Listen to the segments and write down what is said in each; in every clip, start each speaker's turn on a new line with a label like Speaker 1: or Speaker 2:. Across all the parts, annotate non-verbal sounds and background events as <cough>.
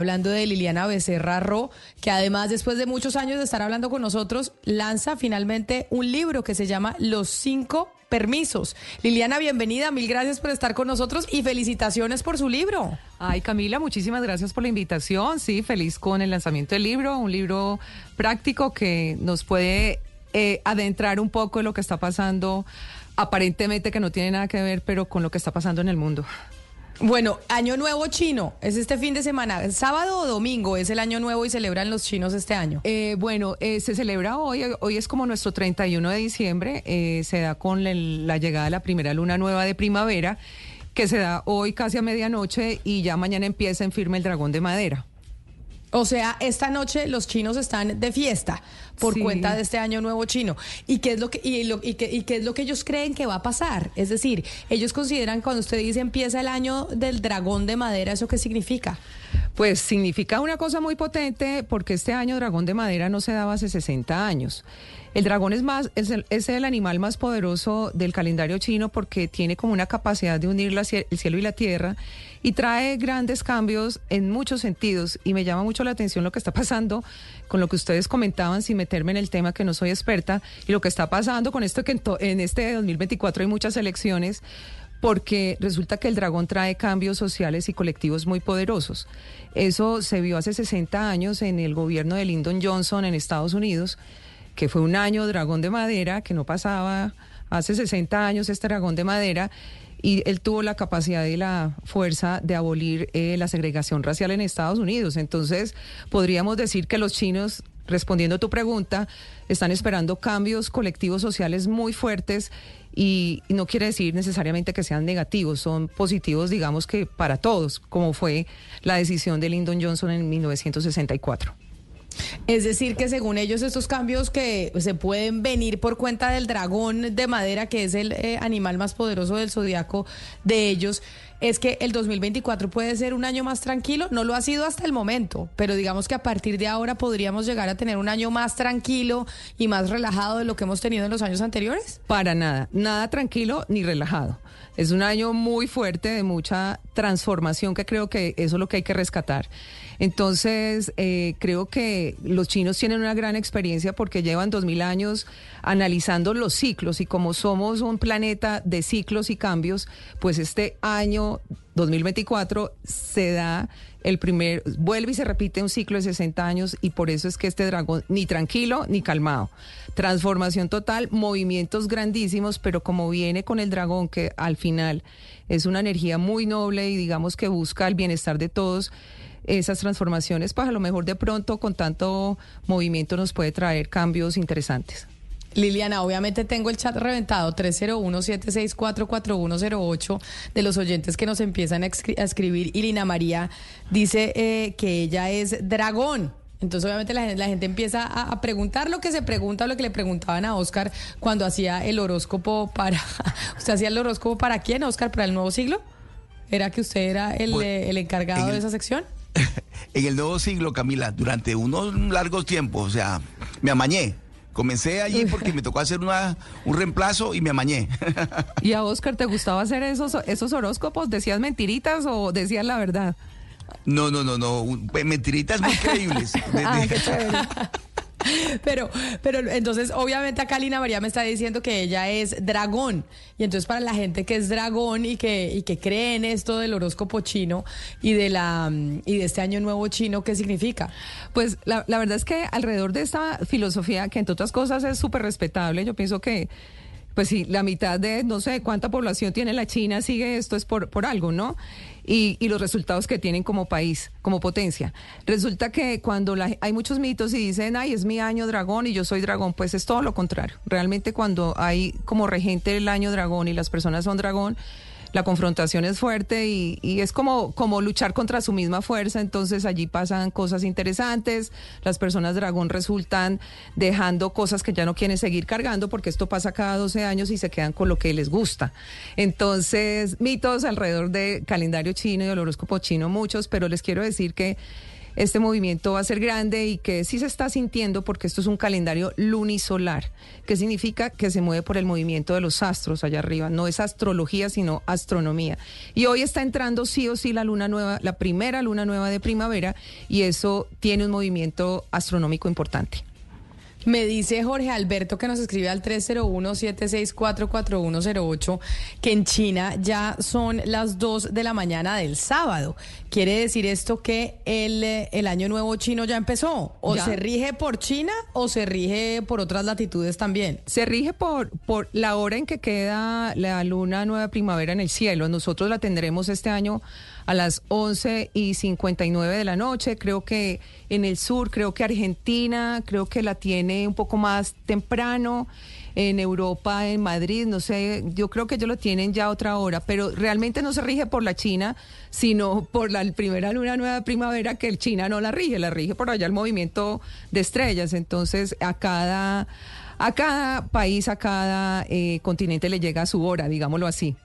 Speaker 1: Hablando de Liliana Becerra Ro, que además después de muchos años de estar hablando con nosotros, lanza finalmente un libro que se llama Los cinco permisos. Liliana, bienvenida, mil gracias por estar con nosotros y felicitaciones por su libro.
Speaker 2: Ay, Camila, muchísimas gracias por la invitación. Sí, feliz con el lanzamiento del libro, un libro práctico que nos puede eh, adentrar un poco en lo que está pasando, aparentemente que no tiene nada que ver, pero con lo que está pasando en el mundo.
Speaker 1: Bueno, Año Nuevo Chino, es este fin de semana, sábado o domingo es el Año Nuevo y celebran los chinos este año.
Speaker 2: Eh, bueno, eh, se celebra hoy, hoy es como nuestro 31 de diciembre, eh, se da con el- la llegada de la primera luna nueva de primavera, que se da hoy casi a medianoche y ya mañana empieza en firme el dragón de madera.
Speaker 1: O sea, esta noche los chinos están de fiesta por
Speaker 2: Sí.
Speaker 1: cuenta de este año nuevo chino. ¿Y qué es lo que y, lo- y qué, y qué es lo que ellos creen que va a pasar? Es decir, ellos consideran cuando usted dice empieza el año del dragón de madera, ¿eso qué significa?
Speaker 2: Pues significa una cosa muy potente porque este año dragón de madera no se daba hace 60 años. El dragón es más es el, es el animal más poderoso del calendario chino porque tiene como una capacidad de unir la el cielo y la tierra y trae grandes cambios en muchos sentidos y me llama mucho la atención lo que está pasando con lo que ustedes comentaban sin meterme en el tema que no soy experta y lo que está pasando con esto que en, to- en este 2024 hay muchas elecciones porque resulta que el dragón trae cambios sociales y colectivos muy poderosos. Eso se vio hace 60 años en el gobierno de Lyndon Johnson en Estados Unidos, que fue un año dragón de madera, que no pasaba hace 60 años este dragón de madera, y él tuvo la capacidad y la fuerza de abolir eh, la segregación racial en Estados Unidos. Entonces, podríamos decir que los chinos respondiendo a tu pregunta, están esperando cambios colectivos sociales muy fuertes y no quiere decir necesariamente que sean negativos, son positivos, digamos que para todos, como fue la decisión de Lyndon Johnson en 1964.
Speaker 1: Es decir, que según ellos estos cambios que se pueden venir por cuenta del dragón de madera, que es el eh, animal más poderoso del zodiaco de ellos, es que el 2024 puede ser un año más tranquilo. No lo ha sido hasta el momento, pero digamos que a partir de ahora podríamos llegar a tener un año más tranquilo y más relajado de lo que hemos tenido en los años anteriores.
Speaker 2: Para nada, nada tranquilo ni relajado. Es un año muy fuerte de mucha transformación que creo que eso es lo que hay que rescatar. Entonces, eh, creo que los chinos tienen una gran experiencia porque llevan dos mil años analizando los ciclos y como somos un planeta de ciclos y cambios, pues este año 2024 se da el primer, vuelve y se repite un ciclo de 60 años y por eso es que este dragón ni tranquilo ni calmado. Transformación total, movimientos grandísimos, pero como viene con el dragón que al final es una energía muy noble y digamos que busca el bienestar de todos, esas transformaciones, pues a lo mejor de pronto con tanto movimiento nos puede traer cambios interesantes.
Speaker 1: Liliana, obviamente tengo el chat reventado 301-764-4108 de los oyentes que nos empiezan a, escri- a escribir y Lina María dice eh, que ella es dragón. Entonces obviamente la gente, la gente empieza a, a preguntar lo que se pregunta lo que le preguntaban a Oscar cuando hacía el horóscopo para... <laughs> ¿Usted hacía el horóscopo para quién, Oscar? ¿Para el nuevo siglo? ¿Era que usted era el,
Speaker 3: Bueno,
Speaker 1: eh, el encargado
Speaker 3: en el-
Speaker 1: de esa sección? <laughs>
Speaker 3: en el nuevo siglo, Camila, durante unos largos tiempos, o sea, me amañé. Comencé allí <laughs> porque me tocó hacer una, un reemplazo y me amañé.
Speaker 2: ¿Y a Oscar te gustaba hacer esos, esos horóscopos? ¿Decías mentiritas o decías la verdad?
Speaker 3: No, no, no, no, pues, mentiritas muy creíbles. <laughs> <laughs>
Speaker 2: Chévere.
Speaker 1: Pero, pero entonces, obviamente acá Lina María me está diciendo que ella es dragón. Y entonces para la gente que es dragón y que, y que cree en esto del horóscopo chino y de la y de este año nuevo chino, ¿qué significa?
Speaker 2: Pues la, la verdad es que alrededor de esta filosofía, que entre otras cosas es súper respetable, yo pienso que, pues sí, la mitad de, no sé cuánta población tiene la China, sigue esto es por, por algo, ¿no? Y, y los resultados que tienen como país, como potencia. Resulta que cuando la- hay muchos mitos y dicen, ay, es mi año dragón y yo soy dragón, pues es todo lo contrario. Realmente cuando hay como regente el año dragón y las personas son dragón, la confrontación es fuerte y, es como, luchar contra su misma fuerza, entonces allí pasan cosas interesantes, las personas dragón resultan dejando cosas que ya no quieren seguir cargando porque esto pasa cada 12 años y se quedan con lo que les gusta. Entonces, mitos alrededor de calendario chino y del horóscopo chino muchos, pero les quiero decir que este movimiento va a ser grande y que sí se está sintiendo porque esto es un calendario lunisolar, que significa que se mueve por el movimiento de los astros allá arriba. No es astrología, sino astronomía. Y hoy está entrando sí o sí la luna nueva, la primera luna nueva de primavera, y eso tiene un movimiento astronómico importante.
Speaker 1: Me dice Jorge Alberto que nos escribe al 301-764-4108 que en China ya son las 2 de la mañana del sábado. ¿Quiere decir esto que el, el año nuevo chino ya empezó? ¿O
Speaker 2: Ya.
Speaker 1: se rige por China o se rige por otras latitudes también?
Speaker 2: Se rige por, por la hora en que queda la luna nueva primavera en el cielo. Nosotros la tendremos este año a las 11 y 59 de la noche. Creo que en el sur, creo que Argentina, creo que la tiene un poco más temprano. En Europa, en Madrid, no sé, yo creo que ellos lo tienen ya a otra hora, pero realmente no se rige por la China, sino por la primera luna nueva de primavera que el China no la rige, la rige por allá el movimiento de estrellas. Entonces, a cada a cada país, a cada eh, continente le llega su hora, digámoslo así.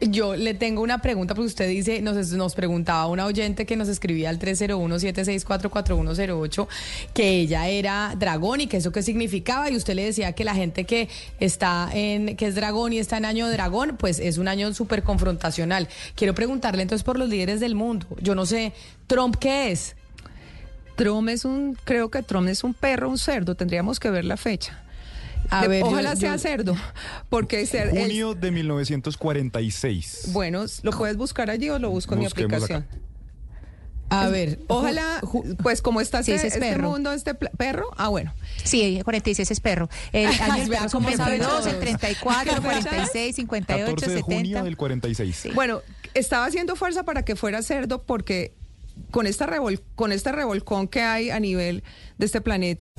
Speaker 1: Yo le tengo una pregunta porque usted dice, nos, nos preguntaba una oyente que nos escribía al 301-764-4108 que ella era dragón y que eso qué significaba y usted le decía que la gente que está en, que es dragón y está en año de dragón, pues es un año súper confrontacional. Quiero preguntarle entonces por los líderes del mundo. Yo no sé, ¿Trump qué es?
Speaker 2: Trump es un, creo que Trump es un perro, un cerdo, tendríamos que ver la fecha.
Speaker 1: A
Speaker 2: De-
Speaker 1: ver, yo-
Speaker 2: ojalá
Speaker 1: yo-
Speaker 2: sea cerdo, porque ser, el-
Speaker 4: Junio de 1946.
Speaker 2: bueno, lo puedes buscar allí o lo busco en mi aplicación.
Speaker 4: acá.
Speaker 1: A ver,
Speaker 2: Ojalá, pues como está
Speaker 5: Sí,
Speaker 2: este,
Speaker 5: es
Speaker 2: este
Speaker 5: perro.
Speaker 2: mundo, este perro, ah bueno,
Speaker 5: Sí, 46 es perro. El <laughs> año del perro
Speaker 1: cómo sabe
Speaker 5: 22, el
Speaker 1: todos.
Speaker 5: 34,
Speaker 2: ¿Qué fecha?
Speaker 5: 46, 58,
Speaker 4: 14 de junio
Speaker 5: 70.
Speaker 4: del 46.
Speaker 2: Bueno, estaba haciendo fuerza para que fuera cerdo porque con esta revol con este revolcón que hay a nivel de este planeta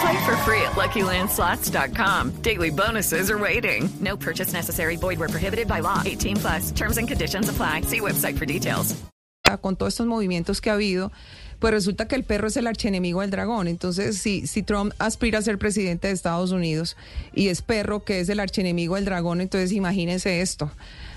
Speaker 6: Play for free at LuckyLandSlots.com. Daily bonuses are waiting. No purchase necessary. Void where prohibited by law. 18 plus. Terms and conditions apply. See website for details.
Speaker 2: con todos estos movimientos que ha habido, pues resulta que el perro es el archienemigo del dragón. Entonces, si, si Trump aspira a ser presidente de Estados Unidos y es perro que es el archienemigo del dragón, entonces imagínense esto.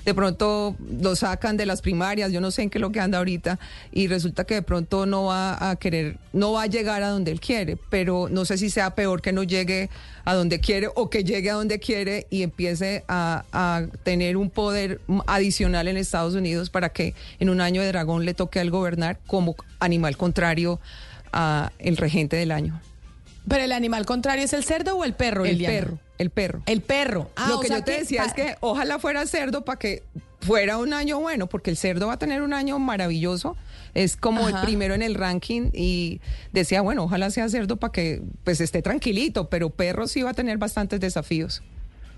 Speaker 2: De pronto lo sacan de las primarias, yo no sé en qué es lo que anda ahorita, y resulta que de pronto no va a querer, no va a llegar a donde él quiere, pero no sé si sea peor que no llegue a donde quiere o que llegue a donde quiere y empiece a, a tener un poder adicional en Estados Unidos para que en un año de dragón le toque a él gobernar como animal contrario a el regente del año.
Speaker 1: Pero el animal contrario es el cerdo o el perro,
Speaker 2: El
Speaker 1: Liliana?
Speaker 2: perro, el perro.
Speaker 1: El perro. Ah,
Speaker 2: Lo que yo te decía es que ojalá fuera cerdo para que fuera un año bueno, porque el cerdo va a tener un año maravilloso. Es como
Speaker 1: Ajá.
Speaker 2: el primero en el ranking y decía, bueno, ojalá sea cerdo para que pues esté tranquilito, pero perro sí va a tener bastantes desafíos.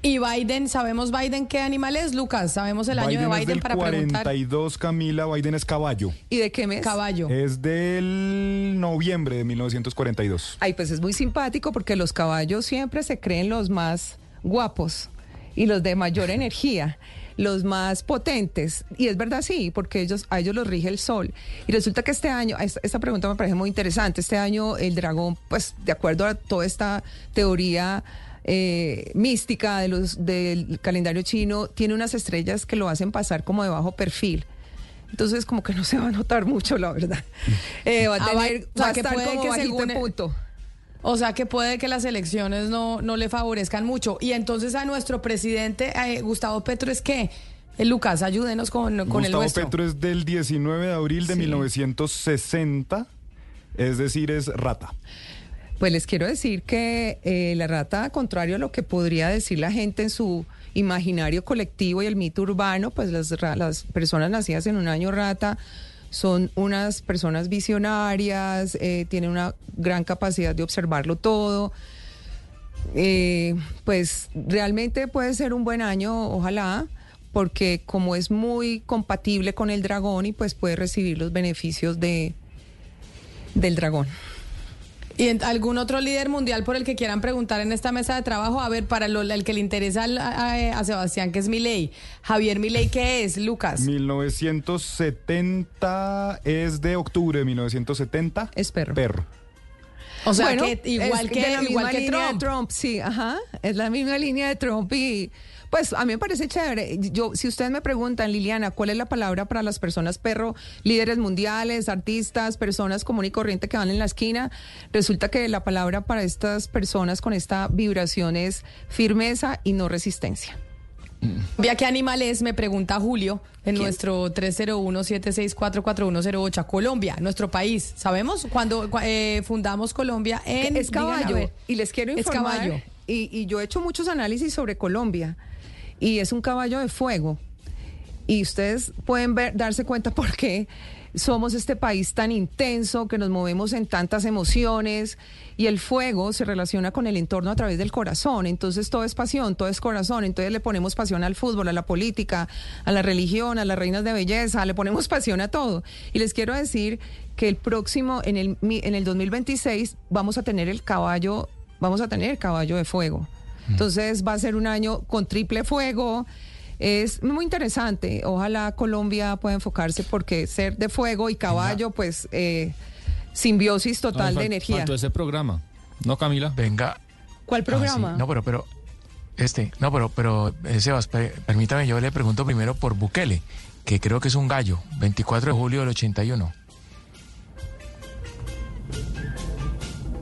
Speaker 1: Y Biden, ¿sabemos Biden qué animal es, Lucas? ¿Sabemos el año
Speaker 4: Biden
Speaker 1: de
Speaker 4: es
Speaker 1: Biden
Speaker 4: del
Speaker 1: para preguntar?
Speaker 4: 42, Camila. Biden es caballo.
Speaker 2: ¿Y de qué mes?
Speaker 1: Caballo.
Speaker 4: Es del noviembre de 1942.
Speaker 2: Ay, pues es muy simpático porque los caballos siempre se creen los más guapos y los de mayor <laughs> energía, los más potentes. Y es verdad, sí, porque ellos, a ellos los rige el sol. Y resulta que este año, esta, esta pregunta me parece muy interesante, este año el dragón, pues de acuerdo a toda esta teoría eh, mística de los, del calendario chino, tiene unas estrellas que lo hacen pasar como de bajo perfil. Entonces como que no se va a notar mucho, la verdad. <laughs> Eh, va a
Speaker 1: Ah,
Speaker 2: tener,
Speaker 1: va- o sea,
Speaker 2: va
Speaker 1: que
Speaker 2: estar
Speaker 1: puede
Speaker 2: como
Speaker 1: que según-
Speaker 2: en punto.
Speaker 1: O sea que puede que las elecciones no, no le favorezcan mucho. Y entonces a nuestro presidente, eh, Gustavo Petro, es que, eh, Lucas, ayúdenos con, con el
Speaker 4: Gustavo
Speaker 1: nuestro.
Speaker 4: Petro es del 19 de abril de
Speaker 2: Sí.
Speaker 4: 1960, es decir, es rata.
Speaker 2: Pues les quiero decir que eh, la rata, contrario a lo que podría decir la gente en su imaginario colectivo y el mito urbano, pues las, las personas nacidas en un año rata son unas personas visionarias, eh, tienen una gran capacidad de observarlo todo. eh, pues realmente puede ser un buen año, ojalá, porque como es muy compatible con el dragón y pues puede recibir los beneficios de del dragón.
Speaker 1: ¿Y en- algún otro líder mundial por el que quieran preguntar en esta mesa de trabajo? A ver, para lo- el que le interesa al- a, a Sebastián, que es Milei. Javier Milei, ¿qué es, Lucas?
Speaker 4: 1970 es de octubre de 1970.
Speaker 2: Es perro.
Speaker 4: Perro.
Speaker 1: O sea,
Speaker 2: Bueno,
Speaker 1: que igual
Speaker 2: es
Speaker 1: que,
Speaker 2: de la
Speaker 1: igual
Speaker 2: misma
Speaker 1: que
Speaker 2: línea
Speaker 1: Trump.
Speaker 2: de Trump, sí, ajá, es la misma línea de Trump y pues a mí me parece chévere. Yo, si ustedes me preguntan, Liliana, ¿cuál es la palabra para las personas perro, líderes mundiales, artistas, personas común y corriente que van en la esquina? Resulta que la palabra para estas personas con esta vibración es firmeza y no resistencia.
Speaker 1: Vea qué animal es, me pregunta Julio en nuestro 301-764-4108. Colombia, nuestro país. ¿Sabemos cuando eh, fundamos Colombia en
Speaker 2: es caballo. Y les quiero
Speaker 1: Es
Speaker 2: informar.
Speaker 1: caballo.
Speaker 2: Y, y yo he hecho muchos análisis sobre Colombia. Y es un caballo de fuego. Y ustedes pueden ver, darse cuenta por qué somos este país tan intenso, que nos movemos en tantas emociones. Y el fuego se relaciona con el entorno a través del corazón. Entonces todo es pasión, todo es corazón. Entonces le ponemos pasión al fútbol, a la política, a la religión, a las reinas de belleza, le ponemos pasión a todo. Y les quiero decir que el próximo, en el, en el 2026, vamos a tener el caballo, vamos a tener el caballo de fuego. Entonces va a ser un año con triple fuego. Es muy interesante. Ojalá Colombia pueda enfocarse porque ser de fuego y caballo, pues eh, simbiosis total de energía.
Speaker 7: Faltó ese programa. ¿No, Camila?
Speaker 8: Venga.
Speaker 2: ¿Cuál programa?
Speaker 8: Ah, sí. No, pero, pero, este, no, pero, pero, eh, Sebas, pe- permítame, yo le pregunto primero por Bukele, que creo que es un gallo, 24 de julio del 81.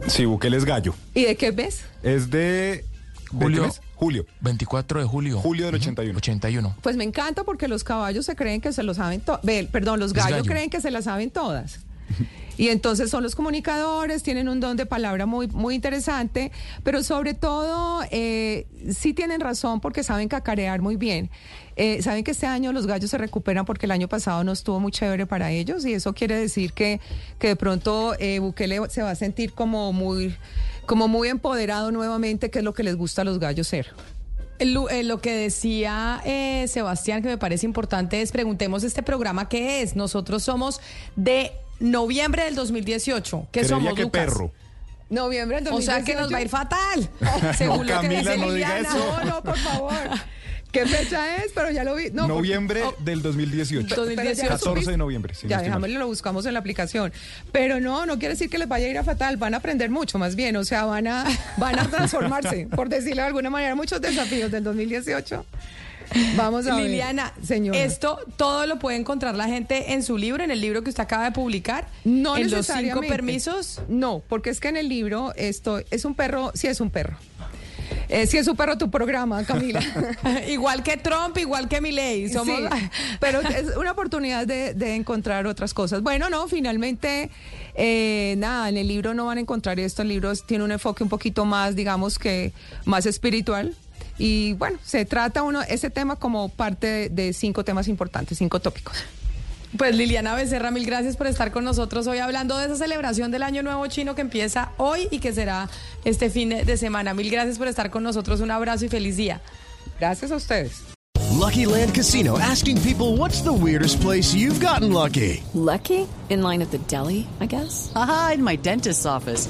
Speaker 4: Sí, Bukele es gallo.
Speaker 2: ¿Y de qué ves?
Speaker 4: Es de... ¿de
Speaker 8: Julio.
Speaker 4: Julio.
Speaker 8: 24 de julio.
Speaker 4: Julio del 81.
Speaker 8: 81.
Speaker 2: Pues me encanta porque los caballos se creen que se lo saben todas. Perdón, los gallos
Speaker 8: gallo.
Speaker 2: creen que se las saben todas. <laughs> Y entonces son los comunicadores, tienen un don de palabra muy, muy interesante, pero sobre todo eh, sí tienen razón porque saben cacarear muy bien. Eh, saben que este año los gallos se recuperan porque el año pasado no estuvo muy chévere para ellos y eso quiere decir que, que de pronto eh, Bukele se va a sentir como muy, como muy empoderado nuevamente, que es lo que les gusta a los gallos ser.
Speaker 1: Lo que decía Sebastián, que me parece importante, es preguntemos este programa qué es. Nosotros somos de noviembre del 2018. ¿Qué
Speaker 4: Creería
Speaker 1: somos,
Speaker 4: que
Speaker 1: Lucas?
Speaker 4: perro.
Speaker 2: Noviembre del
Speaker 1: O sea que nos va a ir fatal. <laughs> Según lo que
Speaker 4: Camila,
Speaker 1: dice
Speaker 4: no diga
Speaker 1: Liliana.
Speaker 4: eso.
Speaker 2: No, no, por favor. ¿Qué fecha es? Pero ya lo vi. No, porque-
Speaker 4: noviembre
Speaker 2: oh,
Speaker 4: del 2018.
Speaker 1: 2018.
Speaker 4: 14 de noviembre. si no
Speaker 2: ya,
Speaker 4: mal.
Speaker 2: dejámoslo, lo buscamos en la aplicación. Pero no, no quiere decir que les vaya a ir a fatal, van a aprender mucho más bien, o sea, van a, van a <laughs> transformarse, por decirlo de alguna manera, muchos desafíos del 2018. Vamos a ver.
Speaker 1: Liliana,
Speaker 2: señora.
Speaker 1: esto todo lo puede encontrar la gente en su libro, en el libro que usted acaba de publicar.
Speaker 2: No
Speaker 1: en los cinco permisos.
Speaker 2: No, porque es que en el libro esto es un perro, sí es un perro. Eh, sí es un perro tu programa, Camila. <laughs>
Speaker 1: igual que Trump, igual que Milei. Somos...
Speaker 2: Sí, pero es una oportunidad de, de encontrar otras cosas. Bueno, no, finalmente, eh, nada, en el libro no van a encontrar esto. El libro tiene un enfoque un poquito más, digamos que, más espiritual. Y bueno, se trata uno, ese tema como parte de, de cinco temas importantes, cinco tópicos.
Speaker 1: Pues Liliana Becerra, mil gracias por estar con nosotros hoy hablando de esa celebración del Año Nuevo Chino que empieza hoy y que será este fin de semana. Mil gracias por estar con nosotros. Un abrazo y feliz día.
Speaker 2: Gracias a ustedes.
Speaker 9: Lucky Land Casino asking people what's the weirdest place you've gotten lucky?
Speaker 10: Lucky? In line at the deli, I guess?
Speaker 11: Aha, in my dentist's office.